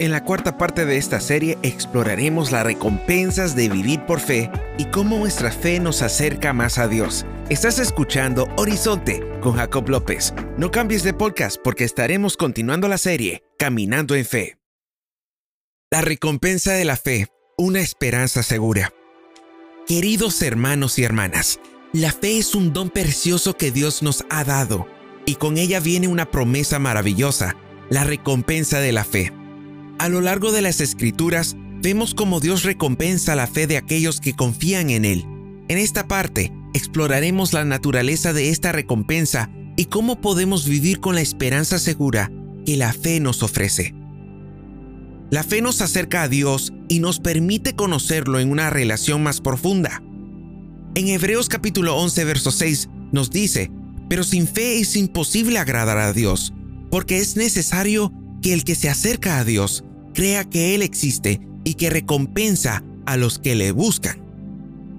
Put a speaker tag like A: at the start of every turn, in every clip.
A: En la cuarta parte de esta serie exploraremos las recompensas de vivir por fe y cómo nuestra fe nos acerca más a Dios. Estás escuchando Horizonte con Jacob López. No cambies de podcast porque estaremos continuando la serie Caminando en Fe. La recompensa de la fe, una esperanza segura. Queridos hermanos y hermanas, la fe es un don precioso que Dios nos ha dado y con ella viene una promesa maravillosa, la recompensa de la fe. A lo largo de las escrituras, vemos cómo Dios recompensa la fe de aquellos que confían en Él. En esta parte, exploraremos la naturaleza de esta recompensa y cómo podemos vivir con la esperanza segura que la fe nos ofrece. La fe nos acerca a Dios y nos permite conocerlo en una relación más profunda. En Hebreos capítulo 11, verso 6 nos dice, pero sin fe es imposible agradar a Dios, porque es necesario que el que se acerca a Dios crea que Él existe y que recompensa a los que le buscan.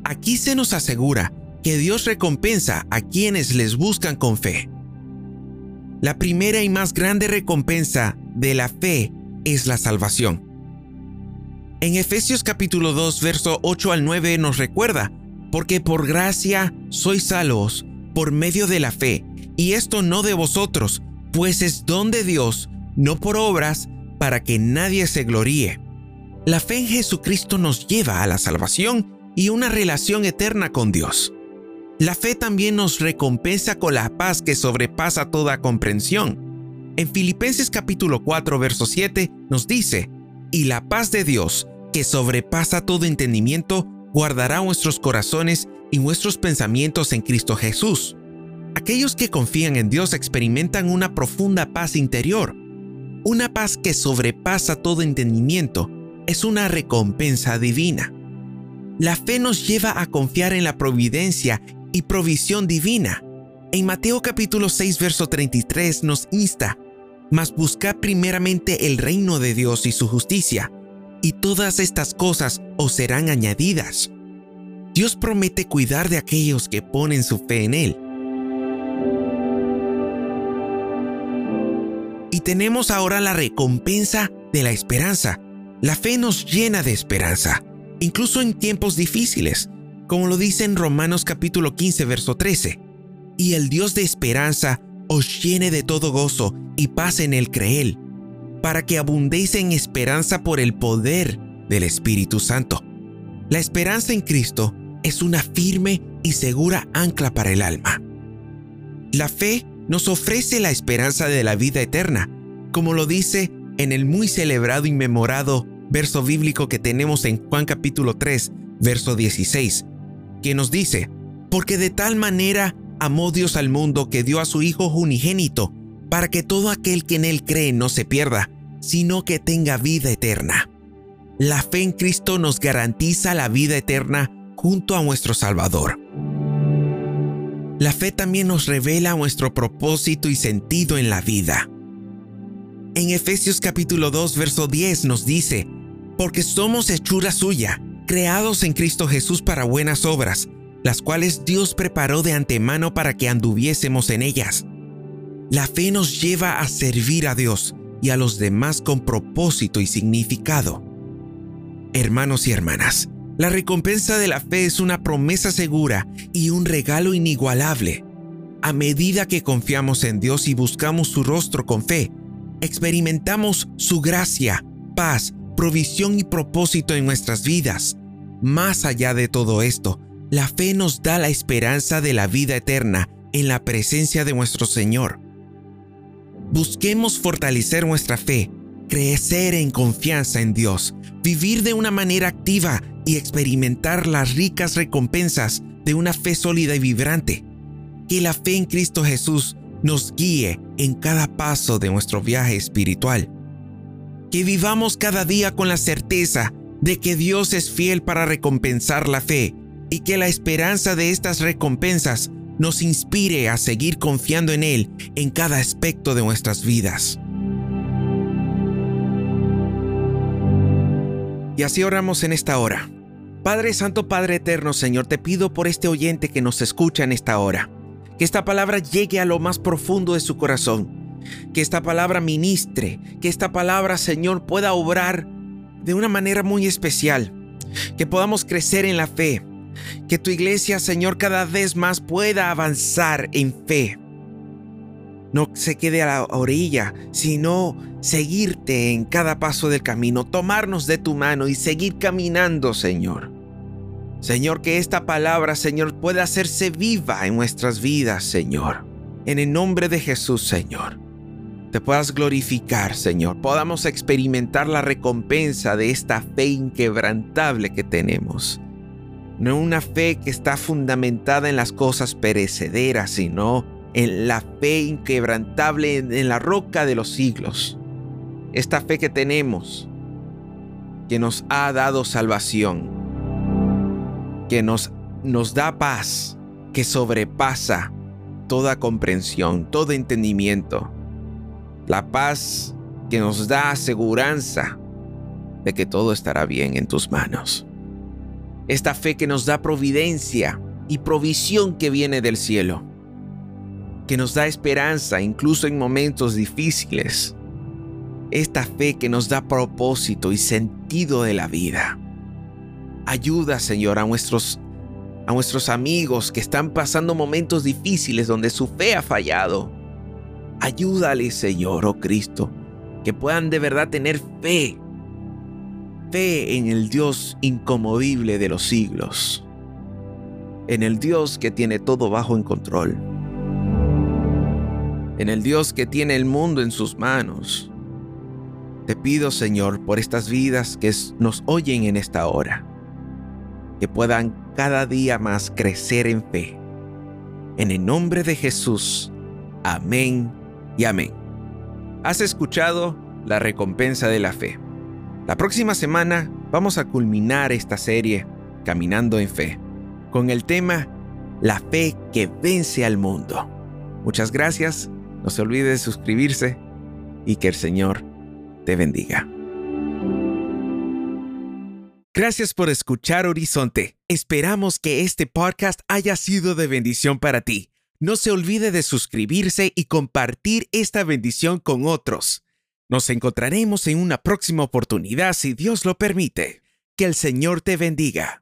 A: Aquí se nos asegura que Dios recompensa a quienes les buscan con fe. La primera y más grande recompensa de la fe es la salvación. En Efesios capítulo 2, verso 8 al 9 nos recuerda, porque por gracia sois salvos por medio de la fe, y esto no de vosotros, pues es don de Dios, no por obras, para que nadie se gloríe. La fe en Jesucristo nos lleva a la salvación y una relación eterna con Dios. La fe también nos recompensa con la paz que sobrepasa toda comprensión. En Filipenses capítulo 4 verso 7 nos dice, y la paz de Dios, que sobrepasa todo entendimiento, guardará nuestros corazones y nuestros pensamientos en Cristo Jesús. Aquellos que confían en Dios experimentan una profunda paz interior, una paz que sobrepasa todo entendimiento es una recompensa divina. La fe nos lleva a confiar en la providencia y provisión divina. En Mateo capítulo 6 verso 33 nos insta, mas buscad primeramente el reino de Dios y su justicia, y todas estas cosas os serán añadidas. Dios promete cuidar de aquellos que ponen su fe en Él. Tenemos ahora la recompensa de la esperanza. La fe nos llena de esperanza, incluso en tiempos difíciles, como lo dice en Romanos capítulo 15, verso 13. Y el Dios de esperanza os llene de todo gozo y paz en el creer, para que abundéis en esperanza por el poder del Espíritu Santo. La esperanza en Cristo es una firme y segura ancla para el alma. La fe nos ofrece la esperanza de la vida eterna, como lo dice en el muy celebrado y memorado verso bíblico que tenemos en Juan capítulo 3, verso 16, que nos dice, porque de tal manera amó Dios al mundo que dio a su Hijo unigénito, para que todo aquel que en él cree no se pierda, sino que tenga vida eterna. La fe en Cristo nos garantiza la vida eterna junto a nuestro Salvador. La fe también nos revela nuestro propósito y sentido en la vida. En Efesios capítulo 2, verso 10 nos dice, porque somos hechura suya, creados en Cristo Jesús para buenas obras, las cuales Dios preparó de antemano para que anduviésemos en ellas. La fe nos lleva a servir a Dios y a los demás con propósito y significado. Hermanos y hermanas, la recompensa de la fe es una promesa segura y un regalo inigualable. A medida que confiamos en Dios y buscamos su rostro con fe, experimentamos su gracia, paz, provisión y propósito en nuestras vidas. Más allá de todo esto, la fe nos da la esperanza de la vida eterna en la presencia de nuestro Señor. Busquemos fortalecer nuestra fe, crecer en confianza en Dios, vivir de una manera activa y experimentar las ricas recompensas de una fe sólida y vibrante. Que la fe en Cristo Jesús nos guíe en cada paso de nuestro viaje espiritual. Que vivamos cada día con la certeza de que Dios es fiel para recompensar la fe y que la esperanza de estas recompensas nos inspire a seguir confiando en Él en cada aspecto de nuestras vidas. Y así oramos en esta hora. Padre Santo, Padre Eterno, Señor, te pido por este oyente que nos escucha en esta hora, que esta palabra llegue a lo más profundo de su corazón, Que esta palabra ministre, que esta palabra, Señor, pueda obrar de una manera muy especial. Que podamos crecer en la fe. Que tu iglesia, Señor, cada vez más pueda avanzar en fe. No se quede a la orilla, sino seguirte en cada paso del camino, tomarnos de tu mano y seguir caminando, Señor. Señor, que esta palabra, Señor, pueda hacerse viva en nuestras vidas, Señor. En el nombre de Jesús, Señor. Te puedas glorificar, Señor. Podamos experimentar la recompensa de esta fe inquebrantable que tenemos. No una fe que está fundamentada en las cosas perecederas, sino en la fe inquebrantable en la roca de los siglos. Esta fe que tenemos, que nos ha dado salvación, que nos, nos da paz, que sobrepasa toda comprensión, todo entendimiento. La paz que nos da aseguranza de que todo estará bien en tus manos. Esta fe que nos da providencia y provisión que viene del cielo que nos da esperanza incluso en momentos difíciles. Esta fe que nos da propósito y sentido de la vida. Ayuda, Señor, a nuestros a nuestros amigos que están pasando momentos difíciles donde su fe ha fallado. Ayúdale, Señor, oh Cristo, que puedan de verdad tener fe. Fe en el Dios incomovible de los siglos. En el Dios que tiene todo bajo en control en el Dios que tiene el mundo en sus manos. Te pido, Señor, por estas vidas que nos oyen en esta hora, que puedan cada día más crecer en fe. En el nombre de Jesús. Amén y amén. Has escuchado la recompensa de la fe. La próxima semana vamos a culminar esta serie Caminando en Fe con el tema La fe que vence al mundo. Muchas gracias no se olvide de suscribirse y que el Señor te bendiga. Gracias por escuchar Horizonte. Esperamos que este podcast haya sido de bendición para ti. No se olvide de suscribirse y compartir esta bendición con otros. Nos encontraremos en una próxima oportunidad si Dios lo permite. Que el Señor te bendiga.